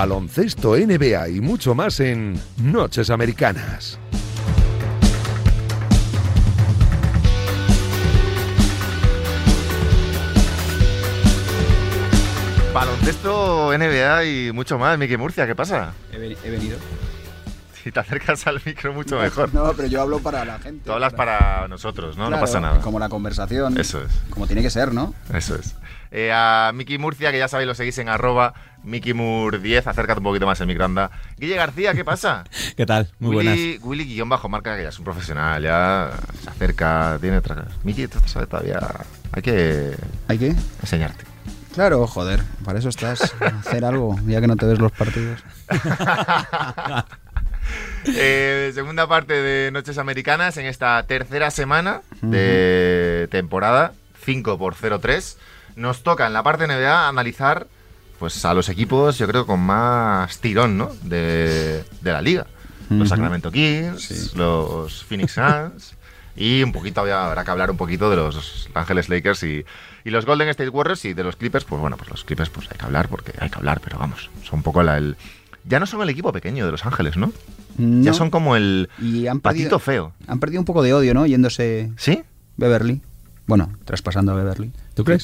baloncesto NBA y mucho más en Noches Americanas. Baloncesto, NBA y mucho más. Miki Murcia, ¿qué pasa? He, venido. Si te acercas al micro mucho mejor. No, pero yo hablo para la gente. Tú hablas para, nosotros, ¿no? no pasa nada. Como la conversación. Eso es. Como tiene que ser, ¿no? Eso es. Eh, a Miki Murcia, que ya sabéis, lo seguís en arroba MikiMur10, acércate un poquito más en mi granda. Guille García, ¿qué pasa? ¿Qué tal? Muy Willy, buenas. Willy guion bajo marca, que ya es un profesional, ya se acerca, tiene otra... Miki, tú sabes todavía... Hay que... ¿Hay que? Enseñarte. Claro, joder, para eso estás. Hacer algo, ya que no te ves los partidos. Eh, segunda parte de Noches Americanas en esta tercera semana de temporada, 5 por 0-3. Nos toca en la parte NBA analizar pues a los equipos, yo creo, con más tirón ¿no? de, de la liga. Los. Sacramento Kings, Sí. los Phoenix Suns y un poquito, había- habrá que hablar un poquito de los Ángeles Lakers y, y los Golden State Warriors y de los Clippers, pues bueno, pues los Clippers pues hay que hablar porque hay que hablar, pero vamos, son un poco la, el... Ya no son el equipo pequeño de Los Ángeles, ¿no? Ya son como el y han patito perdido, feo. han perdido un poco de odio, ¿no? Yéndose ¿Sí? Beverly. Bueno, traspasando a Beverly. ¿Tú crees?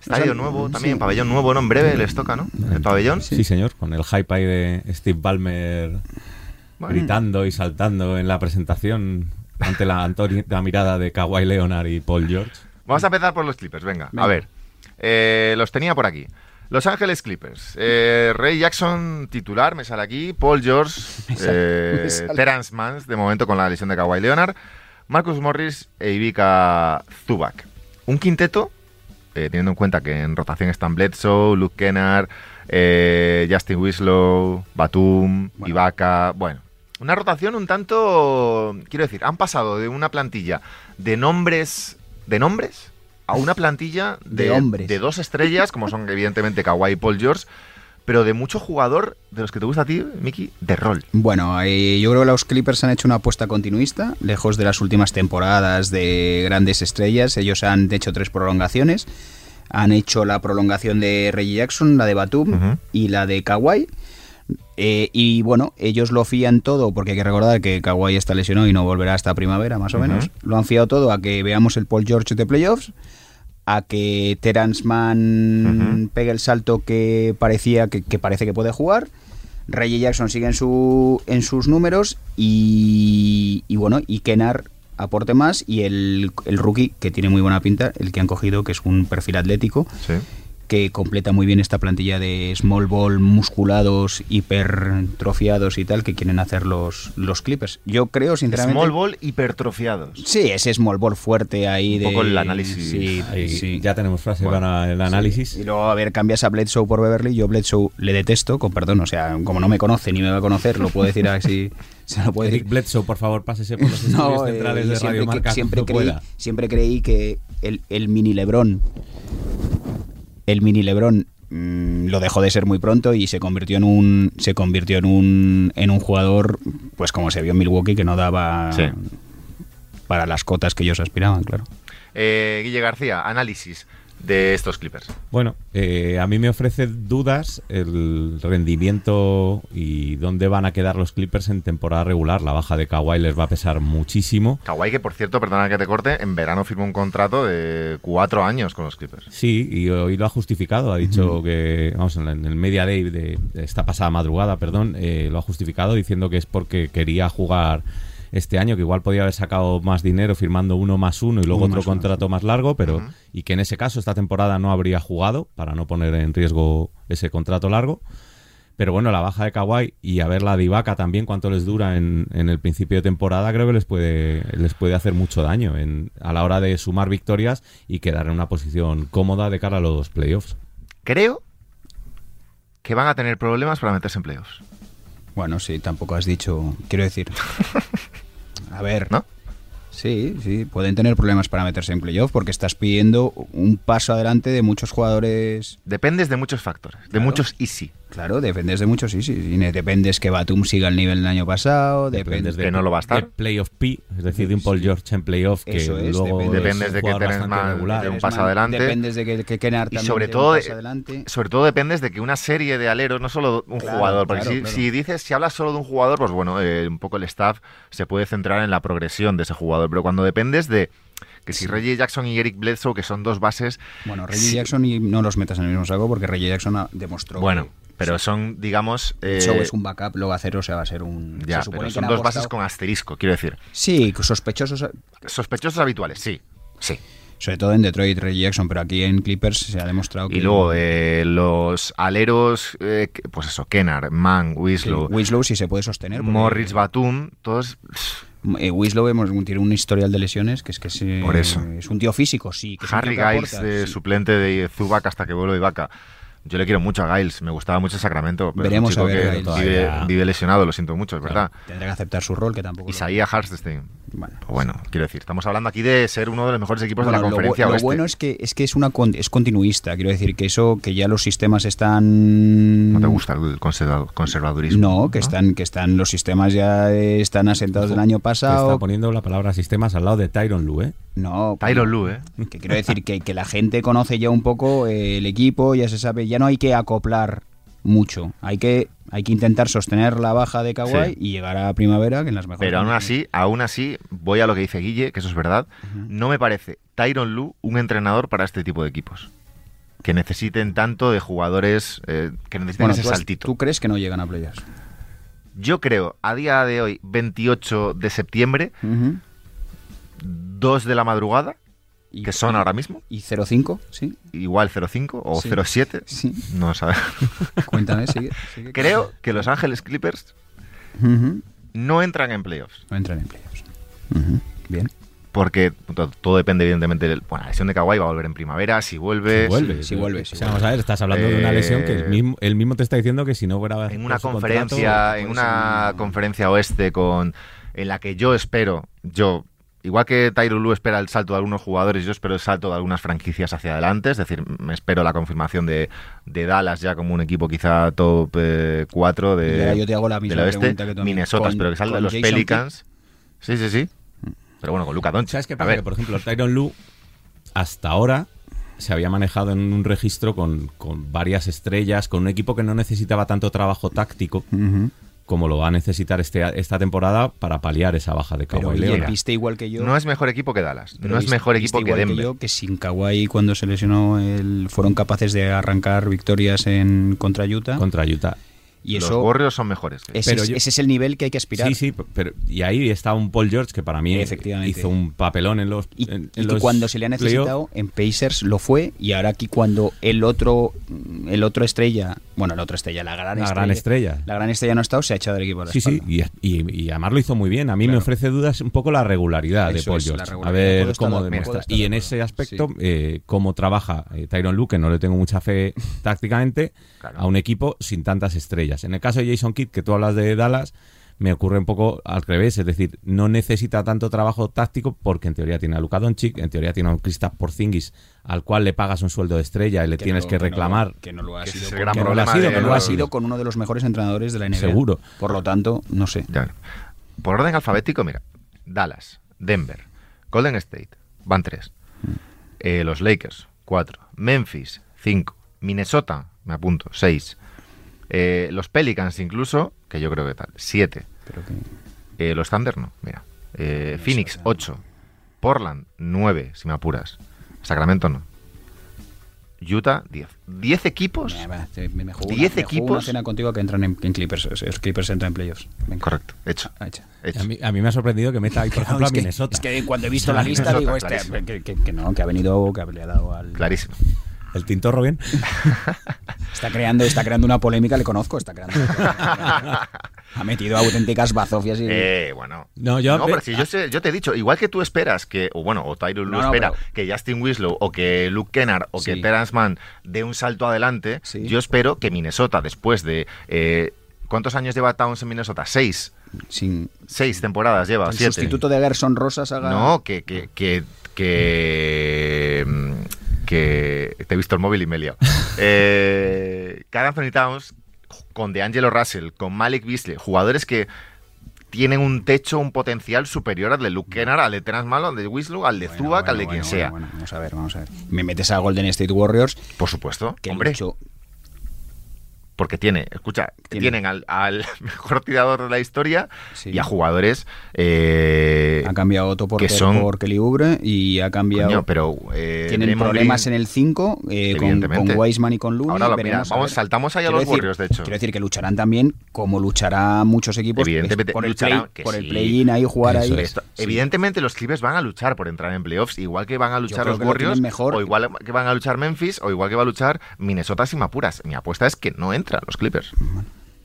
Estadio O sea, nuevo, sí. también, pabellón nuevo, ¿no? En breve les toca, ¿no? El pabellón. Sí. señor, con el hype ahí de Steve Ballmer Bueno. gritando y saltando en la presentación ante la, la mirada de Kawhi Leonard y Paul George. Vamos a empezar por los Clippers, venga. A ver, eh, los tenía por aquí. Los Ángeles Clippers. Eh, Ray Jackson titular, me sale aquí. Paul George, eh, Mans, de momento con la lesión de Kawhi Leonard. Marcus Morris e Ivica Zubac. Un quinteto, eh, teniendo en cuenta que en rotación están Bledsoe, Luke Kennard, eh, Justin Winslow, Batum, Bueno. Ibaka. Bueno, una rotación un tanto. Quiero decir, han pasado de una plantilla de nombres. ¿De nombres? A una plantilla de, De hombres. de dos estrellas, como son evidentemente Kawhi y Paul George, pero de mucho jugador, de los que te gusta a ti, Miki, de rol. Bueno, eh, yo creo que los Clippers han hecho una apuesta continuista, lejos de las últimas temporadas de grandes estrellas. Ellos han hecho tres prolongaciones. Han hecho la prolongación de Reggie Jackson, la de Batum y la de Kawhi. Eh, y bueno, ellos lo fían todo, porque hay que recordar que Kawhi está lesionado y no volverá hasta primavera, más o menos. Lo han fiado todo a que veamos el Paul George de playoffs, a que Terance Mann pegue el salto que parecía que, que parece que puede jugar. Reggie Jackson sigue en, su, en sus números y, y bueno, y Kenar aporte más y el, el rookie, que tiene muy buena pinta, el que han cogido, que es un perfil atlético, Sí. Que completa muy bien esta plantilla de small ball musculados, hipertrofiados y tal que quieren hacer los, los Clippers. Yo creo, sinceramente... Small ball hipertrofiados. Sí, ese small ball fuerte ahí Un de... poco el análisis. Sí, Ahí sí. Ya tenemos frase Bueno, para el análisis. Y luego, a ver, cambias a Bledsoe por Beverly. Yo Bledsoe le detesto, con perdón. O sea, como no me conoce ni me va a conocer, lo puedo decir así. Se lo puede Eric decir. Bledsoe, por favor, pásese por los estudios No, eh, centrales de siempre, Radio que- Marca. siempre creí, pueda. siempre creí que el, el mini Lebrón, el mini Lebrón mm, lo dejó de ser muy pronto y se convirtió en un, se convirtió en un, en un jugador, pues como se vio en Milwaukee, que no daba Sí. para las cotas que ellos aspiraban, claro. Eh, Guille García, análisis de estos Clippers. Bueno, eh, a mí me ofrece dudas el rendimiento y dónde van a quedar los Clippers en temporada regular. La baja de Kawhi les va a pesar muchísimo. Kawhi, que por cierto, perdona que te corte, en verano firmó un contrato de cuatro años con los Clippers. Sí, y hoy lo ha justificado. Ha dicho que, vamos, en el media day de, de esta pasada madrugada, perdón, eh, lo ha justificado diciendo que es porque quería jugar este año, que igual podía haber sacado más dinero firmando uno más uno y luego Uno otro más uno, contrato más largo, pero y que en ese caso esta temporada no habría jugado para no poner en riesgo ese contrato largo. Pero bueno, la baja de Kawhi y a ver la de Ibaka también, cuánto les dura en, en el principio de temporada, creo que les puede, les puede hacer mucho daño en, a la hora de sumar victorias y quedar en una posición cómoda de cara a los playoffs. Creo que van a tener problemas para meterse en playoffs. Bueno, sí, tampoco has dicho, quiero decir. A ver, ¿No? Sí, sí, pueden tener problemas para meterse en playoff porque estás pidiendo un paso adelante de muchos jugadores. Dependes de muchos factores, de muchos easy. Claro, dependes de mucho, sí, sí. Y dependes que Batum siga el nivel del año pasado, Dependes dependes que no lo va a estar. de playoff P, es decir, de un Paul George en playoff que Eso es, luego depende. es Dependes de que Mann regular. dé un paso man- adelante. Dependes de que, que Kennard Y sobre todo, un de- paso adelante. sobre todo dependes de que una serie de aleros, no solo un Claro, jugador, porque claro, si, claro. si dices, si hablas solo de un jugador, pues bueno, eh, un poco el staff se puede centrar en la progresión de ese jugador, pero cuando dependes de que si Reggie Jackson y Eric Bledsoe, que son dos bases, Bueno, Reggie Sí. Jackson y no los metas en el mismo saco porque Reggie Jackson demostró bueno, que pero son, digamos, eh, Show es un backup, lo va a hacer, o sea, va a ser un... ya, se pero son dos bases con asterisco, quiero decir, Sí, sospechosos, sospechosos habituales, sí, sí. sobre todo en Detroit, Reggie Jackson, pero aquí en Clippers se ha demostrado que... Y luego eh, los aleros, eh, pues eso, Kennard, Mann, Winslow, Winslow sí se puede sostener. Morris, Batum, todos Eh, Winslow hemos, tiene un historial de lesiones que es que se- Por eso. es un tío físico, sí. Que es Harry Giles, de sí. suplente de Zubac hasta que vuelve Ibaka. Yo le quiero mucho a Giles, me gustaba mucho Sacramento, pero Veremos es un a chico ver, que Giles. vive, lesionado, lo siento mucho, es verdad. Tendrá que aceptar su rol, que tampoco... lo- Isaías Hartenstein. Bueno. Pues bueno, quiero decir, estamos hablando aquí de ser uno de los mejores equipos Bueno, de la lo conferencia lo, oeste. bueno es que es que es una con- es continuista, quiero decir que eso que ya los sistemas están ¿No te gusta el conserva- conservadurismo? No, que están que están los sistemas ya están asentados del año Te pasado. está poniendo la palabra sistemas al lado de Tyron Lue, ¿eh? No, Tyron Lue, ¿eh? que quiero decir que, que la gente conoce ya un poco el equipo, ya se sabe, ya no hay que acoplar mucho, hay que hay que intentar sostener la baja de Kawhi Sí. y llegar a primavera que en las mejores Pero aún así, aún así, voy a lo que dice Guille, que eso es verdad. No me parece Tyron Lu un entrenador para este tipo de equipos. Que necesiten tanto de jugadores eh, que necesiten Bueno, ese tú, has- saltito. ¿tú crees que no llegan a playoffs? Yo creo, a día de hoy, 28 de septiembre, Ujú. 2 de la madrugada, Y- que son ahora mismo, y 0-5, sí. igual 0,5 o Sí. 0,7, Sí. no sabes. Cuéntame, sigue. sigue. creo que Los Ángeles Clippers no entran en playoffs. No entran en playoffs. Bien. Porque to- todo depende, evidentemente, del. Bueno, la lesión de Kawhi va a volver en primavera, si vuelve. Si vuelve. sí vuelve, sí O sea, vamos a ver, estás hablando de una Eh, lesión que el mismo, él mismo te está diciendo que si no fuera en una conferencia, contrato, en pues, una conferencia oeste con en la que yo espero, yo igual que Tyron Lue espera el salto de algunos jugadores, yo espero el salto de algunas franquicias hacia adelante, es decir, me espero la confirmación de, de Dallas ya como un equipo quizá top 4 Y ahora de, yo te hago la misma del oeste, pregunta que tú. Minnesota, espero que salga los Jason Pelicans. Sí, sí, sí. Pero bueno, con Luca Doncic. ¿Sabes qué A pasa? ver, Que, por ejemplo, Tyron Lu hasta ahora se había manejado en un registro con, con varias estrellas, con un equipo que no necesitaba tanto trabajo táctico Ujú. Como lo va a necesitar este, esta temporada para paliar esa baja de Kawhi Leonard. viste igual que yo. no es mejor equipo que Dallas, pero no es mejor viste equipo que Denver. yo, que sin Kawhi cuando se lesionó el- fueron capaces de arrancar victorias en contra Utah. contra Utah. Y los eso Warriors son mejores. ese, Pero yo- ese es el nivel que hay que aspirar. Sí, sí, pero y ahí está un Paul George que para mí Efectivamente. hizo un papelón en los Y, en- y en que los cuando se le ha necesitado en Pacers lo fue y ahora aquí cuando el otro el otro estrella bueno el otro estrella la gran La estrella gran estrella. la gran estrella no ha estado se ha echado del equipo a la Sí, sí, espalda. y, y, y además lo hizo muy bien. A mí me ofrece dudas un poco la regularidad de Paul es, la George. A ver cómo de- demuestra. Y en ese aspecto, Sí. eh, cómo trabaja eh, Tyron Luke, que no le tengo mucha fe tácticamente, Claro. a un equipo sin tantas estrellas. En el caso de Jason Kidd, que tú hablas de Dallas, me ocurre un poco al revés. Es decir, no necesita tanto trabajo táctico porque en teoría tiene a Luka Doncic, en teoría tiene a un Kristaps Porzingis al cual le pagas un sueldo de estrella y le tienes no- que reclamar. que no lo ha sido gran que no lo ha sido, de que no lo ha sido con uno de los mejores entrenadores de la NBA Seguro. por lo tanto no sé Ya. Por orden alfabético, mira. Dallas, Denver, Golden State, van tres. Eh, los Lakers, cuatro. Memphis, cinco. Minnesota, me apunto, seis. Eh, los Pelicans incluso, que yo creo que tal, siete. pero que Eh, los Thunder no, mira. Eh, Minnesota. Phoenix, ocho. Portland, nueve, si me apuras. Sacramento no. Utah, diez. ¿Diez equipos? me, me- te- me juego ¿Diez una, equipos? cena contigo que entran en, en Clippers los Clippers entran en playoffs Venga. Correcto, hecho. Ah, hecha. hecho. A mí, a mí me ha sorprendido que meta ahí, por ejemplo, No, a es, que, Minnesota. es que cuando he visto la lista Minnesota, digo este, que, que- que no, que ha venido, que le ha dado al... Clarísimo. El Tintorro bien. Está creando, está creando una polémica, le conozco, está creando una polémica. Ha metido auténticas bazofias y... Eh, bueno. No, yo- pero eh, si yo, sé- yo te he dicho, igual que tú esperas que, o bueno, o Tyron Lue No, no, espera pero- que Justin Winslow o que Luke Kennard o que Sí. Terence Mann dé un salto adelante, Sí. yo espero que Minnesota, después de. eh, ¿Cuántos años lleva Towns en Minnesota? Seis. sin Seis temporadas lleva, el siete. sustituto de Gerson Rosas haga... No, que, que, que, que, mm, que- te he visto el móvil y me he liado. Eh, Carl Anthony Towns con DeAngelo Russell, con Malik Beasley, jugadores que tienen un techo, un potencial superior al de Luke Kennard, al de Terence Malo, al de Winslow, al de Bueno, Zubac, al bueno, de quien sea. vamos a ver, vamos a ver. Me metes a Golden State Warriors, Por supuesto, que hombre, porque tiene, escucha, Tiene. tienen al, al mejor tirador de la historia Sí. y a jugadores eh, ha cambiado Otto Porter que son- por Kelly Oubre y ha cambiado... coño, pero eh, tienen problemas Green- en el 5 eh, con, con Wiseman y con Looney. Ahora lo- mira, a vamos, saltamos ahí a Quiero los decir- Warriors, de hecho. Quiero decir que lucharán también como luchará muchos equipos Evidentemente, por el, lucharán, play- por el sí. play-in ahí jugar ahí. es. Esto- Evidentemente los Clippers van a luchar por entrar en playoffs, igual que van a luchar los lo Warriors, tienen mejor. o igual que van a luchar Memphis, o igual que va a luchar Minnesota sin apuras. Mi apuesta es que no entran los Clippers.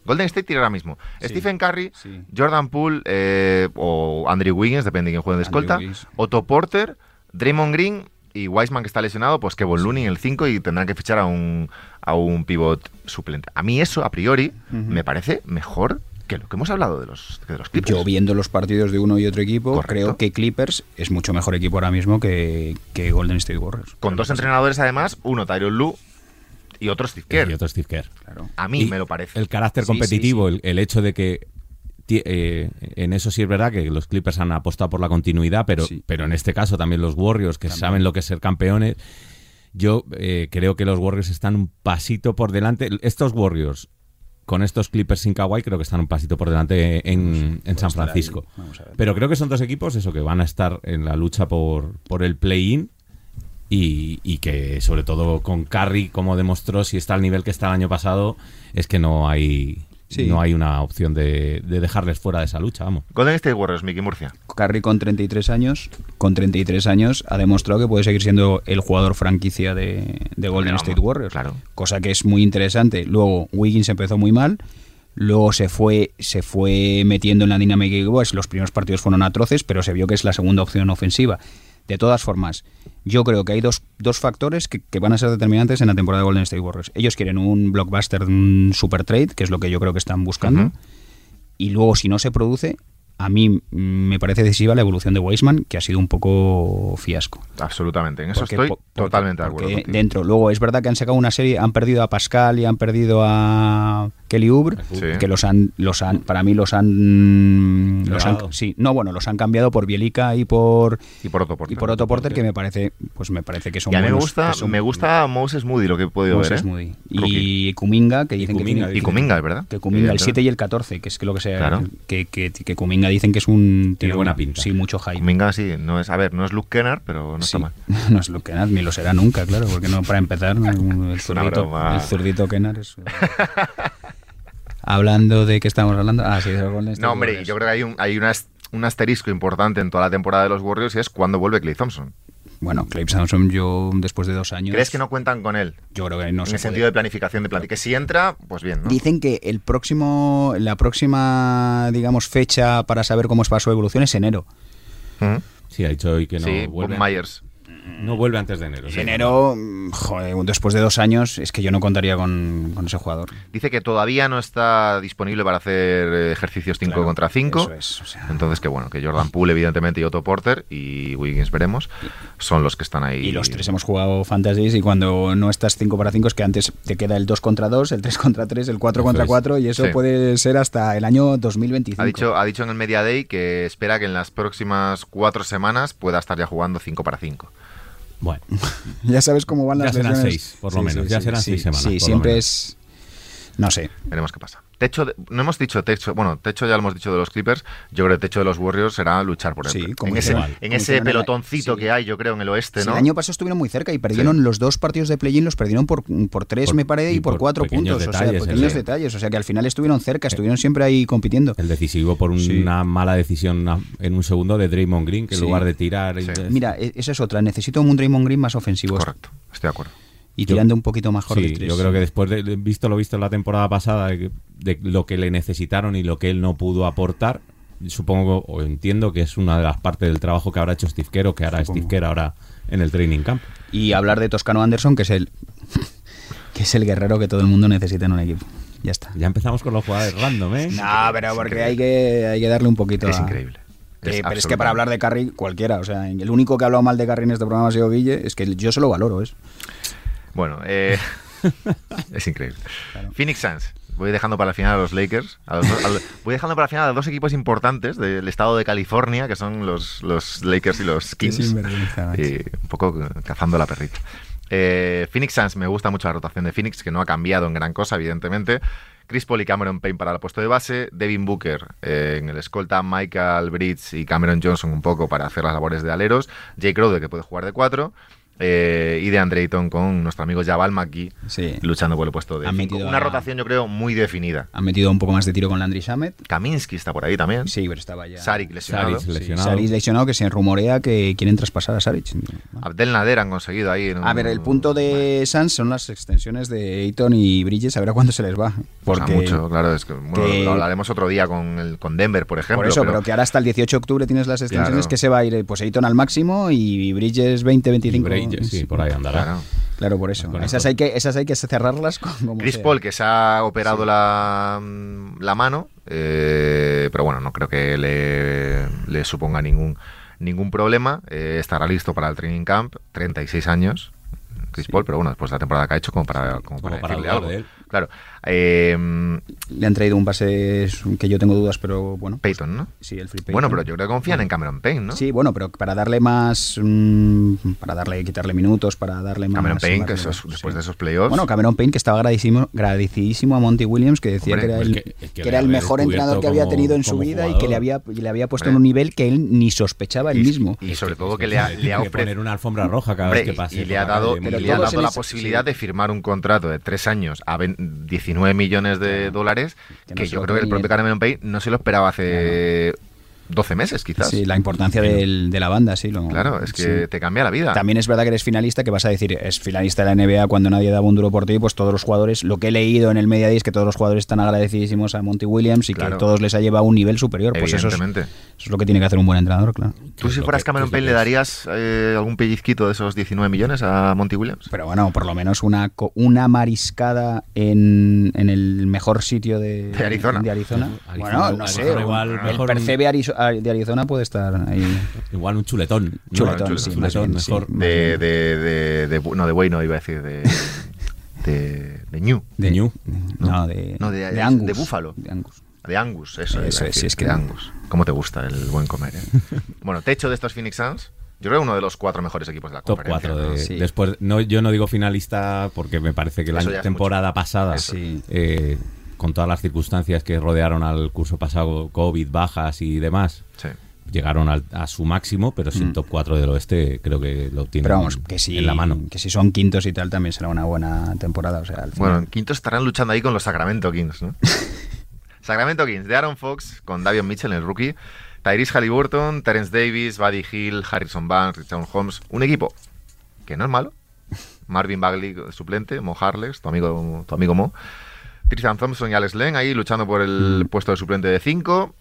Golden State tiene ahora mismo Sí. Stephen Curry, Sí. Jordan Poole eh, o Andrew Wiggins, depende de quién juegue de escolta, Wiggins. Otto Porter, Draymond Green y Wiseman que está lesionado, pues Kevin Looney en el 5 y tendrán que fichar a un, a un pivot suplente. A mí eso, a priori, me parece mejor que lo que hemos hablado de los, que de los Clippers. Yo viendo los partidos de uno y otro equipo, Correcto. creo que Clippers es mucho mejor equipo ahora mismo que, que Golden State Warriors. Con dos entrenadores además, uno Tyron Lue y otro Steve Kerr. Y otro Steve Kerr. Claro. A mí Y me lo parece. El carácter competitivo, sí, sí. El, el hecho de que eh, en eso sí es verdad que los Clippers han apostado por la continuidad, pero, Sí. pero en este caso también los Warriors, que saben lo que es ser campeones, yo eh, creo que los Warriors están un pasito por delante. Estos Warriors con estos Clippers sin Kawhi creo que están un pasito por delante en, en San. Francisco. Pero creo que son dos equipos eso que van a estar en la lucha por, por el play-in y, y que sobre todo con Curry, como demostró, si está al nivel que está el año pasado, es que no hay, Sí. no hay una opción de, de dejarles fuera de esa lucha, vamos. Golden State Warriors, Mickey Murcia. Curry con 33 años, con 33 años ha demostrado que puede seguir siendo el jugador franquicia de, de Golden Vamos, State Warriors. claro. Cosa que es muy interesante. Luego Wiggins empezó muy mal, luego se fue se fue metiendo en la dinámica de pues, los primeros partidos fueron atroces, pero se vio que es la segunda opción ofensiva. De todas formas, yo creo que hay dos, dos factores que, que van a ser determinantes en la temporada de Golden State Warriors. Ellos quieren un blockbuster, un super trade, que es lo que yo creo que están buscando. Y luego, si no se produce, a mí me parece decisiva la evolución de Weisman, que ha sido un poco fiasco. Absolutamente. En eso Porque- estoy totalmente de acuerdo. Dentro, luego es verdad que han sacado una serie, han perdido a Pascal y han perdido a Kelly Oubre, Sí. que los han, los han, para mí los han, los han- sí, no, bueno, los han cambiado por Bielica y por Y por Otto Porter. y por Otto Porter, que me parece, pues me parece que son Y a mí me gusta, son- me gusta Moses Moody, lo que he podido Moses ver. ¿eh? Moody. Y Kuminga, que dicen Kuminga, que Y tiene- Kuminga, es verdad. que Kuminga el Evidentemente. 7 y el 14, que es que lo que sea, Claro. que, que, que Kuminga dicen que es un Tiene buena pinta. Sí, mucho hype. Kuminga sí, no es, a ver, no es Luke Kennard, pero no Sí. está mal. No es lo que ni lo será nunca, claro, porque no para empezar el zurdito, el zurdito Kenar es Hablando de qué estamos hablando? Ah, sí, de los Golden State No, hombre, Warriors. yo creo que hay un, hay un as- un asterisco importante en toda la temporada de los Warriors y es cuando vuelve Clay Thompson. Bueno, Clay Thompson yo después de dos años ¿Crees que no cuentan con él? Yo creo que no en se el puede. sentido de planificación de plantilla. Que si entra, pues bien, ¿no? Dicen que el próximo, la próxima, digamos, fecha para saber cómo es para su evolución es enero. Ujú. Sí, ha dicho hoy que no sí, Bob vuelve, Myers. No vuelve antes de enero. sí. Enero, mm, joder, después de dos años, es que yo no contaría con, con ese jugador. Dice que todavía no está disponible para hacer ejercicios 5 Claro, contra 5. Eso es, o sea, Entonces, que bueno, que Jordan Poole, evidentemente, y Otto Porter y Wiggins, veremos, son los que están ahí. Y los tres hemos jugado fantasies y cuando no estás 5 para 5 es que antes te queda el 2 contra 2, el 3 contra 3, el 4 Eso contra es. 4 y eso Sí. puede ser hasta el año 2025. Ha dicho, ha dicho en el Media Day que espera que en las próximas cuatro semanas pueda estar ya jugando 5 para 5. Bueno, Ya sabes cómo van Ya las serán lesiones. seis, por lo menos, ya serán seis semanas, Sí, siempre es... No sé. Veremos qué pasa. Techo, de- no hemos dicho techo, bueno, techo ya lo hemos dicho de los Clippers, yo creo que el techo de los Warriors será luchar por Sí, él. como en ese, hicieron- en como ese hicieron en la- pelotoncito sí. que hay, yo creo, en el oeste, el año pasado estuvieron muy cerca y perdieron los dos partidos de play-in, los perdieron por, por tres, Por- me parece, y, y por, por cuatro puntos. o sea, pequeños sí. detalles. O sea, que al final estuvieron cerca, estuvieron siempre ahí compitiendo. el decisivo por una Sí. mala decisión en un segundo de Draymond Green, que en Sí. lugar de tirar... Sí. eh, Mira, e- esa es otra. Necesito un Draymond Green más ofensivo. Correcto, estoy de acuerdo. Y Yo- tirando un poquito mejor Sí, de tres. yo creo que después de visto lo visto en la temporada pasada, de, que- de lo que le necesitaron y lo que él no pudo aportar, supongo o entiendo que es una de las partes del trabajo que habrá hecho Steve Kerr o que hará Supongo. Steve Kerr ahora en el training camp. Y hablar de Toscano Anderson, que es el que es el guerrero que todo el mundo necesita en un equipo. Ya está. Ya empezamos con los jugadores random, ¿eh? No, pero porque hay que, hay que darle un poquito Es a- increíble. Que- Es pero es que para hablar de Carry, cualquiera. O sea, el único que ha hablado mal de Carry en este programa ha sido Guille. Es que yo se lo valoro, ¿es? Bueno, eh, es increíble. Claro. Phoenix Suns, Voy dejando para la final a los Lakers. a los dos- a los- voy dejando para la final a dos equipos importantes del estado de California, que son los, los Lakers y los Kings. y un poco cazando la perrita. Eh, Phoenix Suns, me gusta mucho la rotación de Phoenix, que no ha cambiado en gran cosa, evidentemente. Chris Paul y Cameron Payne para el puesto de base. Devin Booker eh, en el escolta. Michael Bridges y Cameron Johnson un poco para hacer las labores de aleros. Jake Crowder, que puede jugar de cuatro. Eh, y de Andre Ayton con nuestro amigo Jabal Sí. luchando por el puesto de Han cinco. metido Una a- rotación, yo creo, muy definida. Han metido un poco más de tiro con Landry Shamet. Kaminsky está por ahí también. Sí, pero estaba ya. Saric lesionado. Saric Sí, lesionado. Saric lesionado, que se rumorea que quieren traspasar a Saric. Abdel Nader han conseguido ahí. en un- A ver, el punto de Sans son las extensiones de Ayton y Bridges, a ver a cuándo se les va. Pues a Porque mucho, claro. Es que, bueno, que- lo hablaremos otro día con, el, con Denver, por ejemplo. por eso, pero, que ahora hasta el 18 de octubre tienes las extensiones Claro. que se va a ir pues Ayton al máximo y Bridges 20, 25. Y Sí, por ahí andará. Claro. Claro, por eso. Con Esas hay que, esas hay que cerrarlas con como Chris sea. Paul, que se ha operado la, mm, la mano, eh, pero bueno, no creo que le, le suponga ningún, ningún problema. Eh, estará listo para el training camp, 36 años. Chris Paul, pero bueno, después de la temporada que ha hecho, como para, como para Como para decirle algo. de él. Claro. Eh, Le han traído un pase que yo tengo dudas, pero bueno. Peyton, ¿no? Sí, el free Payton. Bueno, pero yo creo que confían en Cameron Payne, ¿no? Sí, bueno, pero para darle más. mm, para darle, quitarle minutos, para darle más. Cameron Payne, que esos- después sí. de esos playoffs. Bueno, Cameron Payne, que estaba agradecidísimo, agradecidísimo a Monty Williams, que decía Hombre, que era pues el, que- que que le era el mejor entrenador que había tenido en su vida y que le había, y le había puesto Hombre. en un nivel que él ni sospechaba él mismo. y sobre todo que le ha, tiene le ha que ofrecido. poner una alfombra roja cada Hombre, vez que pase. y, y le ha dado, le ha dado la posibilidad de firmar un contrato de tres años a 19 millones de dólares Que que, no se yo creo que el propio. Cameron Payne no se lo esperaba hace 12 meses, quizás. Sí, la importancia del- de la banda, sí. Lo, Claro, es que sí. te cambia la vida. También es verdad que eres finalista, que vas a decir, es finalista de la NBA cuando nadie daba un duro por ti, pues todos los jugadores, lo que he leído en el media day es que todos los jugadores están agradecidísimos a Monty Williams y Claro. que todos les ha llevado a un nivel superior. Pues eso es lo que tiene que hacer un buen entrenador, claro. ¿Tú si fueras que- Cameron Payne le darías eh, algún pellizquito de esos 19 millones a Monty Williams? Pero bueno, por lo menos una, co- una mariscada en, en el mejor sitio de, De Arizona. de Arizona. Arizona, bueno, no sé. Arizona igual el mejor Percebe de Arizona puede estar ahí. Igual un chuletón. ¿no? Chuletón, sí, mejor. De, de, no, de bueno iba a decir, de, de, de New. De Ñu. No, de, No, de- de Angus. de Búfalo. De Angus. De Angus, eso. Eso es, decir, sí, es que- de Angus. ¿Cómo te gusta el buen comer? eh? bueno, techo de estos Phoenix Suns. Yo creo uno de los cuatro mejores equipos de la Top conferencia. 4 ¿no? de, Sí. después no yo no digo finalista porque me parece que la Eso temporada pasada. Sí. eh, con todas las circunstancias que rodearon al curso pasado covid bajas y demás Sí. llegaron al- a su máximo pero sin Mm. top 4 del oeste creo que lo tienen Pero vamos, que si, en la mano que si son quintos y tal, también será una buena temporada. O sea, al Bueno, en quinto estarán luchando ahí con los Sacramento Kings, ¿no? Sacramento Kings, de Aaron Fox con Davion Mitchell, el rookie. Tyrese Halliburton, Terence Davis, Buddy Hill, Harrison Barnes, Richard Holmes. Un equipo que no es malo. Marvin Bagley, suplente, Mo Harless, tu amigo, tu amigo Mo. Tristan Thompson y Alex Len ahí luchando por el puesto de suplente de 5.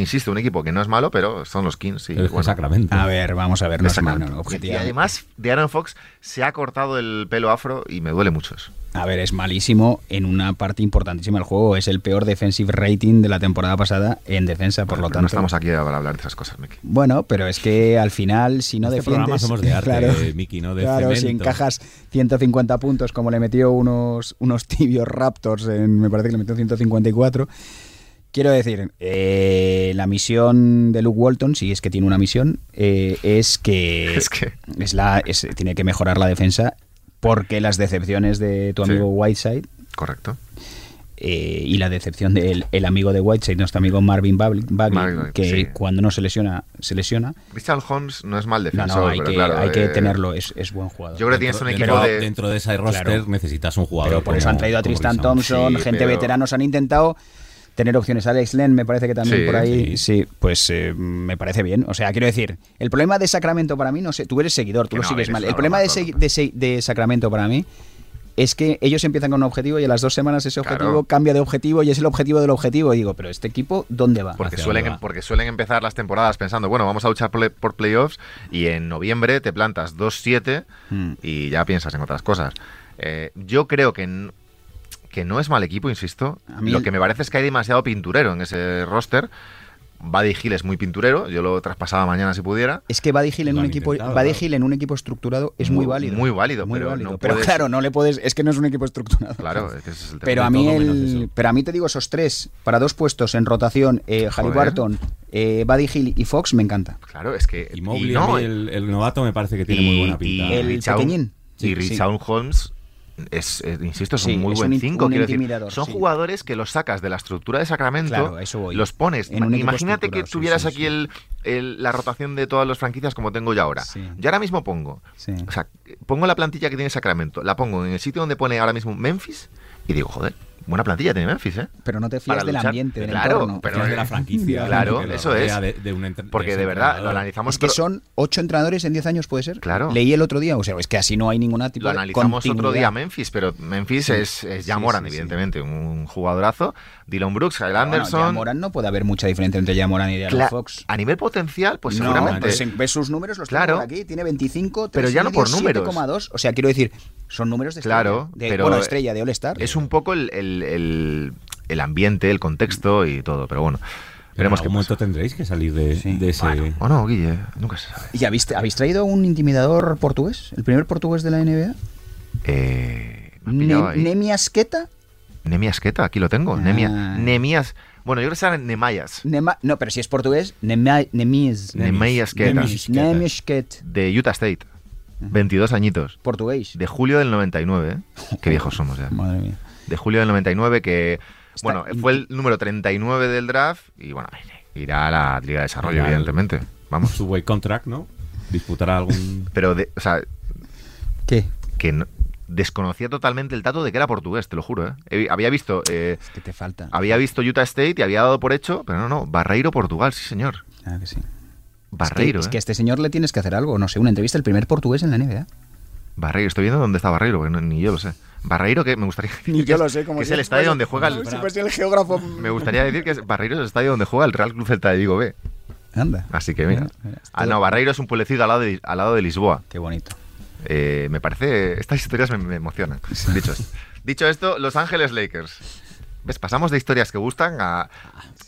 Insisto, un equipo que no es malo, pero son los Kings. Y, bueno, Sacramento a ver, vamos a ver, no es Sacramento. malo, y objetivamente. además, de Aaron Fox se ha cortado el pelo afro y me duele mucho eso. A ver, es malísimo en una parte importantísima del juego. Es el peor defensive rating de la temporada pasada en defensa, por Bueno, lo tanto. no estamos aquí para hablar de esas cosas, Miki. Bueno, pero es que al final, si no este defiendes. somos de arte claro, Miki no de claro, si cemento. encajas 150 puntos, como le metió unos, unos tibios Raptors, en, me parece que le metió 154. Quiero decir, eh, la misión de Luke Walton, si es que tiene una misión, eh, es que, Es que- es la, es- tiene que mejorar la defensa porque las decepciones de tu Sí. amigo Whiteside Correcto. eh, y la decepción del el amigo de Whiteside, nuestro amigo Marvin Bagley, que sí. cuando no se lesiona, se lesiona. Richard Holmes no es mal No, defensor, no, hay, pero que, claro, hay que eh, tenerlo, es, es buen jugador. Yo creo que tienes un equipo dentro- de... dentro de ese roster Claro. necesitas un jugador Pero por eso han traído a Tristan. Thompson, Sí, gente pero- veteranos han intentado tener opciones. Alex Len me parece que también Sí, por ahí, sí. sí, pues eh, me parece bien. O sea, quiero decir, el problema de Sacramento para mí, no sé, tú eres seguidor, tú Que lo no, sigues mal. El problema de, de Sacramento para mí es que ellos empiezan con un objetivo y a las dos semanas ese Claro. objetivo cambia de objetivo y es el objetivo del objetivo. Y digo, pero este equipo, ¿dónde va? Porque suelen, va. porque suelen empezar las temporadas pensando, bueno, vamos a luchar por, por playoffs y en noviembre te plantas 2-7 Hmm. y ya piensas en otras cosas. Eh, yo creo que, que no es mal equipo, insisto. A mí Lo el- que me parece es que hay demasiado pinturero en ese roster. Buddy Hill es muy pinturero, yo lo traspasaba mañana si pudiera. Es que Buddy Hill en un equipo, Buddy claro. Hill en un equipo estructurado es muy, Muy- válido. muy válido, Muy pero válido. no pero puedes- claro, no le puedes, es que no es un equipo estructurado. Claro, es que ese es el tema. Pero a mí el, pero a mí te digo esos tres para dos puestos en rotación, eh, Halliburton, eh, Buddy Hill y Fox me encanta. Claro, es que. Y no, mí el, el novato, me parece que tiene y- muy buena pinta. y El pequeñín. Y Sí, Richard Holmes. Es, es- insisto, es Sí, un muy es buen un in- 5. un quiero decir. intimidador, Son sí. jugadores que los sacas de la estructura de Sacramento, Claro, eso los pones. En Imagínate que tuvieras sí, aquí. El, el- la rotación de todas las franquicias como tengo yo ahora. Yo ahora mismo pongo, Sí. o sea, pongo la plantilla que tiene Sacramento, la pongo en el sitio donde pone ahora mismo Memphis y digo, joder, buena plantilla tiene Memphis, ¿eh? Pero no te fías del ambiente, del Claro, entorno. pero- Pero de la franquicia. Claro, lo eso es. de- de un de Porque de verdad lo analizamos Es que son ocho entrenadores en 10 años, ¿puede ser? Claro. Leí el otro día, o sea, es que así no hay ninguna tipo Lo de analizamos otro día Memphis, pero Memphis Sí. es, es Sí, Jamoran, sí, sí. evidentemente, un jugadorazo. Dylan Brooks, Kyle Bueno, Anderson. Jamoran no puede haber mucha diferencia entre Jamoran y De'Aaron Cla- Fox. A nivel potencial, pues no, seguramente. pues ves sus números, los Claro. tengo por aquí, tiene 25, Pero 3 ya y no por números. 7,2, o sea, quiero decir, son números de estrella, Claro, de, pero bueno, estrella de All-Star. Es un poco el, el- el- el ambiente, el contexto y todo, pero bueno. Pero en Veremos qué algún momento pasa. tendréis que salir de, Sí. de ese. Bueno, o no, Guille, nunca se sabe. ¿Y habéis, habéis traído un intimidador portugués? ¿El primer portugués de la NBA? Eh, Ne- ahí. Nemi Asqueta. Nemias Queta, aquí lo tengo. Ah. Nemia, Nemias. Bueno, yo creo que serán Nemayas. Nema- no, pero si es portugués, Nema- Nemies. Nemias Queta. Nemis. Nemi Asqueta. De Utah State. 22 añitos. Portugués. De julio del 99, ¿eh? Qué viejos somos ya. Madre mía. de julio del 99 que Está bueno in- fue el número 39 del draft y bueno irá a la Liga de Desarrollo evidentemente vamos Su way contract, ¿no? Disputará algún. pero de, o sea ¿Qué? que no- desconocía totalmente el dato de que era portugués te lo juro ¿eh? He- había visto eh, Es que te falta. había visto Utah State y había dado por hecho pero no no Barreiro Portugal sí señor Ah, que sí. Barreiro es, que, es ¿eh? que a este señor le tienes que hacer algo. No sé, una entrevista, el primer portugués en la NBA. Barreiro estoy viendo dónde está Barreiro porque no- ni yo lo sé Barreiro que me gustaría decir que es- que es el estadio donde juega el Si fuese el geógrafo. me gustaría decir que es- Barreiro es el estadio donde juega el Real Club Celta de Vigo B Anda. Así que mira. Mira, mira, Ah, no, Barreiro es un pueblecito al lado de, al lado de Lisboa. Qué bonito. Eh, me parece. Estas historias me, me emocionan. Dicho esto. Dicho esto, Los Ángeles Lakers. ¿Ves? Pasamos de historias que gustan a,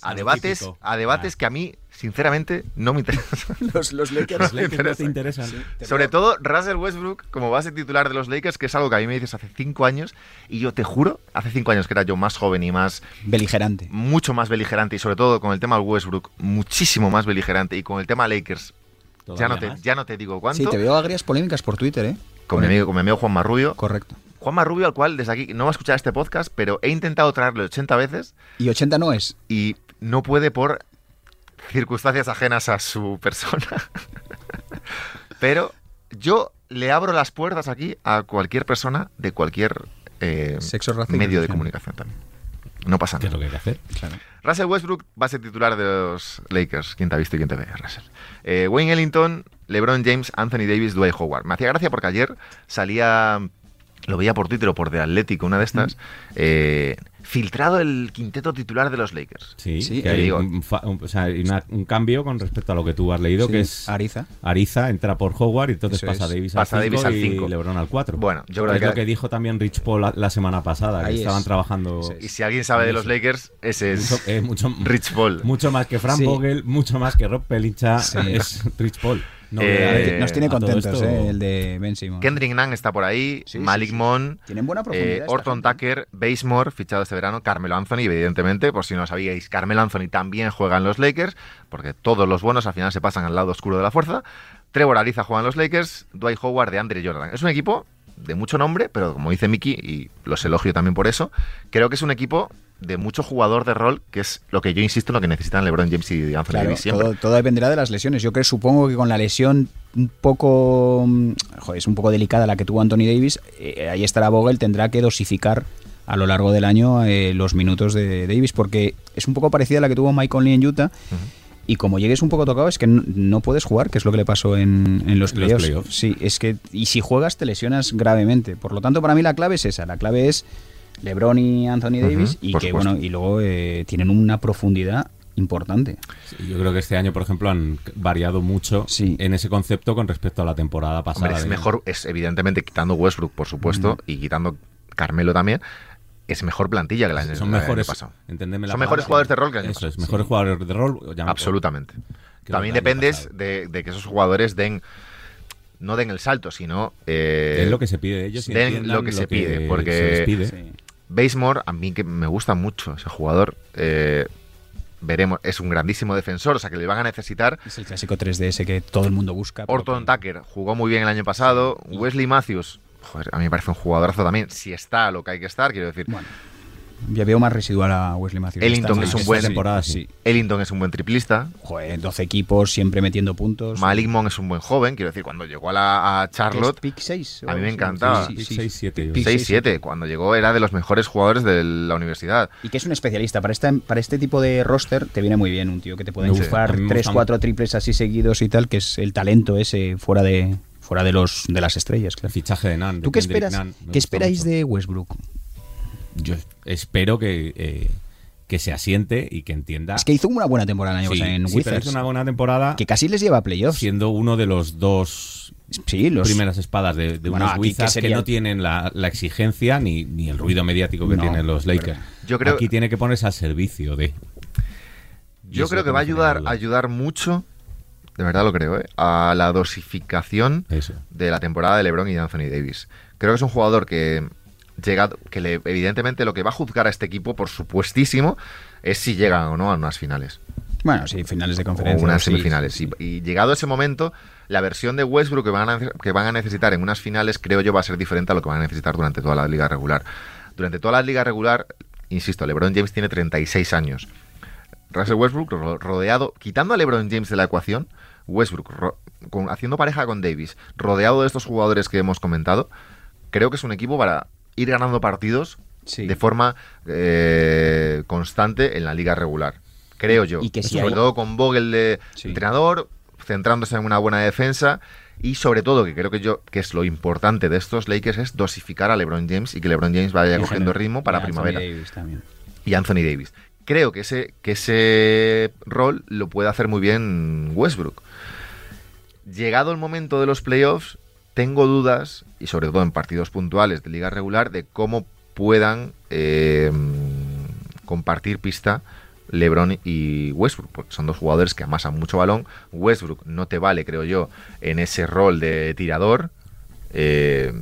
a lo debates, a debates Ah. que a mí, sinceramente, no me interesan. Los, los Lakers. Los Lakers no te interesa. interesan. Sobre todo Russell Westbrook como base titular de los Lakers, que es algo que a mí me dices hace cinco años. Y yo te juro, hace cinco años que era yo más joven y más Beligerante. mucho más beligerante y sobre todo con el tema Westbrook muchísimo más beligerante y con el tema Lakers ya no te ya no te digo cuánto Sí, te veo agrias polémicas por Twitter, ¿eh? con mi amigo con mi amigo Juan Marrubio Correcto. Juan Marrubio al cual desde aquí no va a escuchar este podcast pero he intentado traerle 80 veces Y 80 no es. y no puede por circunstancias ajenas a su persona pero yo le abro las puertas aquí a cualquier persona de cualquier eh, Sexo, raza y medio de comunicación también no pasa ¿Qué es nada lo que hay que hacer? Claro. Russell Westbrook va a ser titular de los Lakers. ¿Quién te ha visto y quién te ve, Russell? Eh, Wayne Ellington, LeBron James, Anthony Davis, Dwight Howard. Me hacía gracia porque ayer salía, lo veía por Twitter o por The Athletic, una de estas, eh, filtrado el quinteto titular de los Lakers. Sí, Sí, que hay digo. un, o sea, una- un cambio con respecto a lo que tú has leído, Sí, que es Ariza. Ariza entra por Howard y entonces Eso pasa es. Davis Pasa al Davis 5 al y cinco. LeBron al 4. Bueno, yo creo es que- lo que dijo también Rich Paul la, la semana pasada, Ahí que estaban es. trabajando. Y si alguien sabe de los Lakers, ese es mucho, eh, mucho, Rich Paul. mucho más que Frank Sí. Vogel, mucho más que Rob Pelincha, Sí. es Rich Paul. No, Eh, Nos tiene contentos, ¿eh? El de Ben. Kendrick Nunn está por ahí, Sí, Malik sí. Monk, Tienen buena profundidad. Eh, Orton. Tucker, Basemore, fichado este verano, Carmelo Anthony, evidentemente, por si no sabíais, Carmelo Anthony también juega en los Lakers, porque todos los buenos al final se pasan al lado oscuro de la fuerza. Trevor Ariza juega en los Lakers, Dwight Howard de Andre Jordan. Es un equipo de mucho nombre, pero como dice Mickey, y los elogio también por eso, creo que es un equipo de mucho jugador de rol, que es lo que yo insisto en lo que necesitan LeBron James y Anthony Claro, Davis siempre. todo, todo dependerá de las lesiones. Yo creo, supongo que con la lesión un poco, mm, joder, es un poco delicada la que tuvo Anthony Davis, eh, ahí estará Vogel, tendrá que dosificar a lo largo del año eh, los minutos de Davis, porque es un poco parecida a la que tuvo Mike Conley en Utah. Y como llegues un poco tocado, es que no, no puedes jugar, que es lo que le pasó en, en los En los playoffs. playoffs. Sí, es que. Y si juegas, te lesionas gravemente. Por lo tanto, para mí la clave es esa. La clave es LeBron y Anthony Davis. y que, supuesto. bueno, y luego eh, tienen una profundidad importante. Sí, Yo creo que este año, por ejemplo, han variado mucho Sí. en ese concepto con respecto a la temporada pasada. Hombre, es mejor, es evidentemente quitando Westbrook, por supuesto, y quitando Carmelo también. es mejor plantilla que año, Son el pasado. la Son mejores jugadores de rol que el año Eso es, mejores jugadores de rol. Absolutamente. También dependes de, de que esos jugadores den, no den el salto, sino... eh, Es lo que se pide de ellos. y den lo que se pide, porque- se les pide. Sí. Basemore, a mí que me gusta mucho ese jugador, eh, veremos, es un grandísimo defensor, o sea que le van a necesitar. Es el clásico 3DS que todo el mundo busca. Orton Tucker jugó muy bien el año pasado. Wesley Matthews, joder, a mí me parece un jugadorazo también. Si está lo que hay que estar, quiero decir. Bueno, ya veo más residual a Wesley Matthews. Ellington Esta- es un buen- temporada, sí. sí. Ellington es un buen triplista. Joder, 12 equipos, siempre metiendo puntos. Malik Monk es un buen joven. Quiero decir, cuando llegó a, la, a Charlotte, ¿Pick 6? a mí me encantaba. Sí, sí, sí. 6-7. yo Pick creo. 6-7. Cuando llegó era de los mejores jugadores de la universidad. Y que es un especialista. Para, esta, para este tipo de roster te viene muy bien un tío que te puede enchufar A mí me 3, gusta 4 triples así seguidos y tal, que es el talento ese fuera de fuera de los de las estrellas, El fichaje de Nan. ¿Tú qué esperas? ¿Qué esperáis mucho. de Westbrook? Yo espero que, eh, que se asiente y que entienda. Es que hizo una buena temporada el año Sí, pasado en sí, pero Wizards, es una buena temporada que casi les lleva a playoffs. siendo uno de los dos Sí, los primeras espadas de, de Bueno, unos aquí, ¿qué Wizards que no tienen la, la exigencia ni, ni el ruido mediático que No, tienen los Lakers. Yo creo- Aquí tiene que ponerse al servicio de. Yo creo que va a ayudar, ayudar mucho, de verdad lo creo, ¿eh? a la dosificación Eso. de la temporada de LeBron y de Anthony Davis. Creo que es un jugador que llegado, que le, evidentemente lo que va a juzgar a este equipo, por supuestísimo, es si llegan o no a unas finales. Bueno, sí, finales de O conferencia. unas sí, semifinales. sí, sí. Y, y llegado ese momento, la versión de Westbrook que van, a, que van a necesitar en unas finales, creo yo, va a ser diferente a lo que van a necesitar durante toda la liga regular. Durante toda la liga regular, insisto, LeBron James tiene 36 años. Russell Westbrook ro- rodeado, quitando a LeBron James de la ecuación, Westbrook ro- con- haciendo pareja con Davis, rodeado de estos jugadores que hemos comentado, creo que es un equipo para ir ganando partidos Sí. de forma eh, constante en la liga regular. Creo yo. Y que si Sobre hay- todo con Vogel de Sí. entrenador, centrándose en una buena defensa y sobre todo, que creo que yo que es lo importante de estos Lakers, es dosificar a LeBron James y que LeBron James vaya cogiendo ritmo para y primavera. Davis también. Y Anthony Davis. Creo que ese, que ese rol lo puede hacer muy bien Westbrook. Llegado el momento de los playoffs, tengo dudas, y sobre todo en partidos puntuales de liga regular, de cómo puedan eh, compartir pista LeBron y Westbrook, porque son dos jugadores que amasan mucho balón. Westbrook no te vale, creo yo, en ese rol de tirador. eh,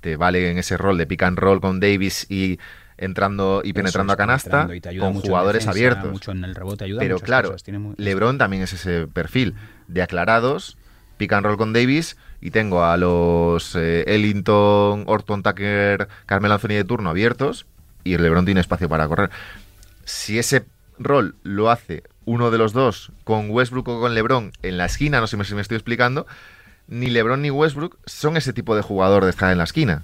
te vale en ese rol de pick and roll con Davis y entrando y penetrando a canasta y te ayuda con mucho jugadores defensa, abiertos. Mucho en el rebote ayuda Pero claro, cosas, tiene muy- LeBron también es ese perfil de aclarados, pick and roll con Davis y tengo a los eh, Ellington, Orton Tucker, Carmelo Anthony de turno abiertos y LeBron tiene espacio para correr. Si ese rol lo hace uno de los dos con Westbrook o con LeBron en la esquina, no sé si me estoy explicando, ni LeBron ni Westbrook son ese tipo de jugador de estar en la esquina.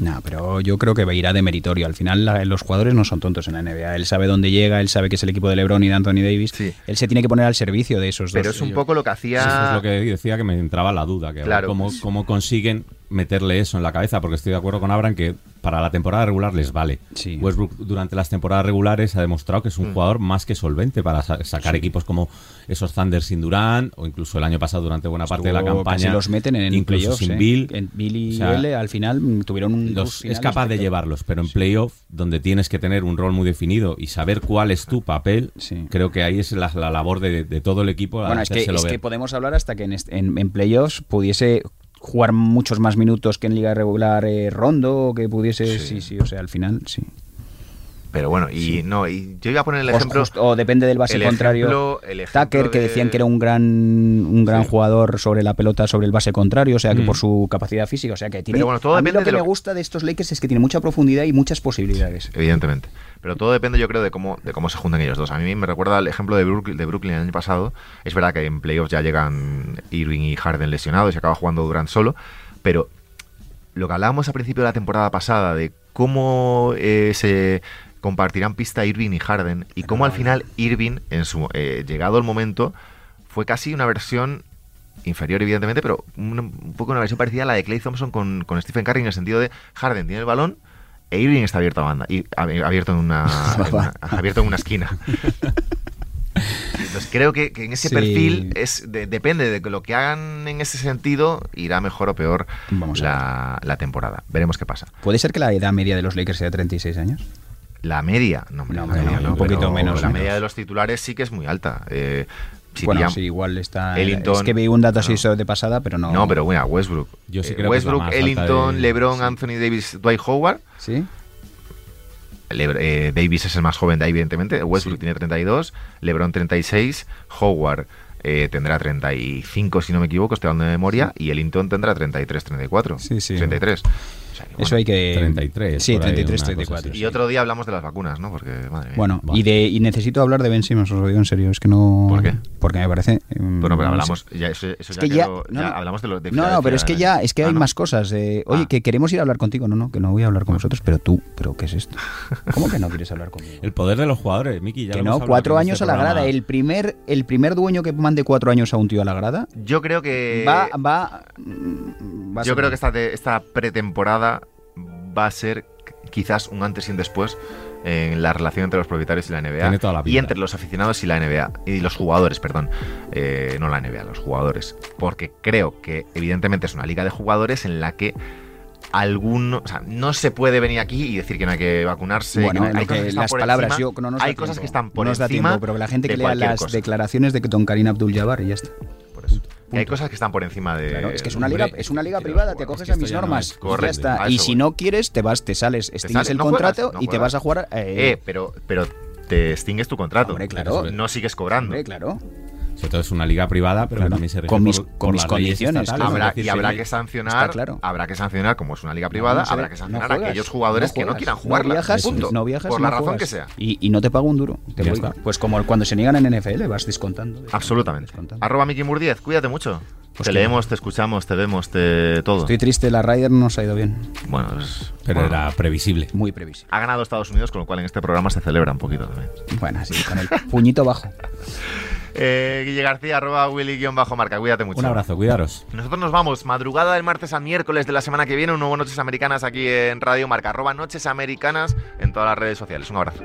No, pero yo creo que irá de meritorio. Al final la- los jugadores no son tontos en la NBA. Él sabe dónde llega, él sabe que es el equipo de LeBron y de Anthony Davis. Sí. Él se tiene que poner al servicio de esos Pero dos. es un Yo- poco lo que hacía... Eso es lo que decía que me entraba la duda, que Claro. cómo, cómo consiguen meterle eso en la cabeza, porque estoy de acuerdo con Abraham que para la temporada regular les vale. Sí. Westbrook durante las temporadas regulares ha demostrado que es un Mm. jugador más que solvente para sa- sacar equipos como esos Thunder sin Durán o incluso el año pasado durante buena parte de la campaña. casi los meten en incluso playoffs, sin ¿eh? Bill. En Bill y O sea, él al final mm, tuvieron un los- rush final es capaz de llevarlos, pero en playoff, donde tienes que tener un rol muy definido y saber cuál es tu papel, Sí. creo que ahí es la, la labor de, de todo el equipo. Bueno, es que, es que podemos hablar hasta que en, en, en playoffs pudiese jugar muchos más minutos que en liga regular eh, Rondo, que pudiese, Sí. sí. sí, o sea, al final, sí. Pero bueno, y no, y yo iba a poner el O- ejemplo... o depende del base el contrario. ejemplo- el ejemplo Tucker, que de- decían que era un gran un gran Sí. jugador sobre la pelota, sobre el base contrario, o sea, que Mm. por su capacidad física, o sea, que tiene... Pero bueno, todo a mí depende lo que de me gusta de estos Lakers es que tiene mucha profundidad y muchas posibilidades. Evidentemente. Pero todo depende, yo creo, de cómo, de cómo se juntan ellos dos. A mí me recuerda el ejemplo de Brooklyn, de Brooklyn el año pasado. Es verdad que en playoffs ya llegan Irving y Harden lesionados y acaba jugando Durant solo. Pero lo que hablábamos al principio de la temporada pasada de cómo eh, se compartirán pista Irving y Harden y cómo al final Irving, en su eh, llegado el momento, fue casi una versión inferior evidentemente, pero un, un poco una versión parecida a la de Clay Thompson con, con Stephen Curry en el sentido de Harden tiene el balón e Irving está abierto a banda y ab- abierto en una, en una- abierto en una esquina. Entonces creo que, que en ese Sí. perfil es de- depende de lo que hagan en ese sentido, irá mejor o peor Vamos la, la temporada. Veremos qué pasa. ¿Puede ser que la edad media de los Lakers sea 36 años? La media, no, hombre, No, la hombre, media no, un poquito menos, La menos. media de los titulares sí que es muy alta. Eh, si bueno, sí, igual está. Ellington- es que vi un dato así no. de pasada, pero no. No, pero bueno, Westbrook. Yo sí Eh, creo que Westbrook, alta Ellington, de- LeBron. Anthony Davis, Dwight Howard. ¿Sí? Eh, Davis es el más joven de ahí, evidentemente. Westbrook Sí. tiene 32, LeBron 36, Howard eh, tendrá 35, si no me equivoco, estoy hablando de memoria, y Ellington tendrá 33, 34. Sí, sí. 33. O sea que, Eso hay que. 33, Sí, por ahí, 33, una cosa 34. así. Y otro día hablamos de las vacunas, ¿no? Porque, madre mía. Bueno, y, de, y necesito hablar de Ben Simmons, os lo digo en serio, es que no... ¿Por qué? Porque me parece... mm, Bueno, pero hablamos, ya, eso, eso Es ya que ya... quedó- no, ya hablamos de lo de No, no, pero es que ya, es que Ah, hay ¿no? más cosas. eh, oye, Ah. que queremos ir a hablar contigo. No, no, que no voy a hablar con vosotros, pero tú, ¿pero qué es esto? ¿Cómo que no quieres hablar conmigo? El poder de los jugadores, Miki. Ya que lo no, cuatro años este a la grada. El primer, el primer dueño que mande cuatro años a un tío a la grada Yo creo que... va, va, Yo ser- creo que esta, esta pretemporada va a ser quizás un antes y un después en la relación entre los propietarios y la NBA Tiene toda la y entre los aficionados y la NBA y los jugadores, perdón, Eh, no la NBA, los jugadores, porque creo que evidentemente es una liga de jugadores en la que alguno, o sea, no se puede venir aquí y decir que no hay que vacunarse. que Bueno, no- hay que- cosas que están las por palabras, encima, yo, no nos da hay cosas tiempo. que están por da encima tiempo, pero la gente que lea las cosa. declaraciones de Don Karim Abdul-Jabbar y ya está. Hay cosas que están por encima de. Claro, es que es una liga, es una liga privada, te acoges a mis no normas. y ya está. Y si no quieres, te vas, te sales, extingues el no juegas, contrato no y te vas a jugar. eh, Eh, pero, pero te extingues tu contrato. Hombre, claro. No sigues cobrando. hombre, claro. Sobre todo es una liga privada, pero también se rige Con mis- por- con por mis las condiciones. Habrá, decir, y habrá sí, que sancionar, claro. habrá que sancionar, como es una liga privada, No, se habrá que no sancionar a aquellos jugadores que no quieran jugarla. No viajas, punto. no viajas por la razón juegas. que sea. Y, y no te pago un duro. Te voy- pues como cuando se niegan en NFL, vas descontando. descontando, Absolutamente. descontando. Arroba Miki Murdiez, cuídate mucho. Pues te que- leemos, te escuchamos, te vemos, te todo. Estoy triste, la Ryder no nos ha ido bien. Bueno, pues, Pero bueno, era previsible. Muy previsible. ha ganado Estados Unidos, con lo cual en este programa se celebra un poquito también. Bueno, así, con el puñito bajo. Eh, Guille García, arroba Willy-marca, cuídate mucho. Un abrazo, cuidaros. Nosotros nos vamos, madrugada del martes a miércoles de la semana que viene, un nuevo Noches Americanas aquí en Radio Marca, arroba Noches Americanas en todas las redes sociales. Un abrazo.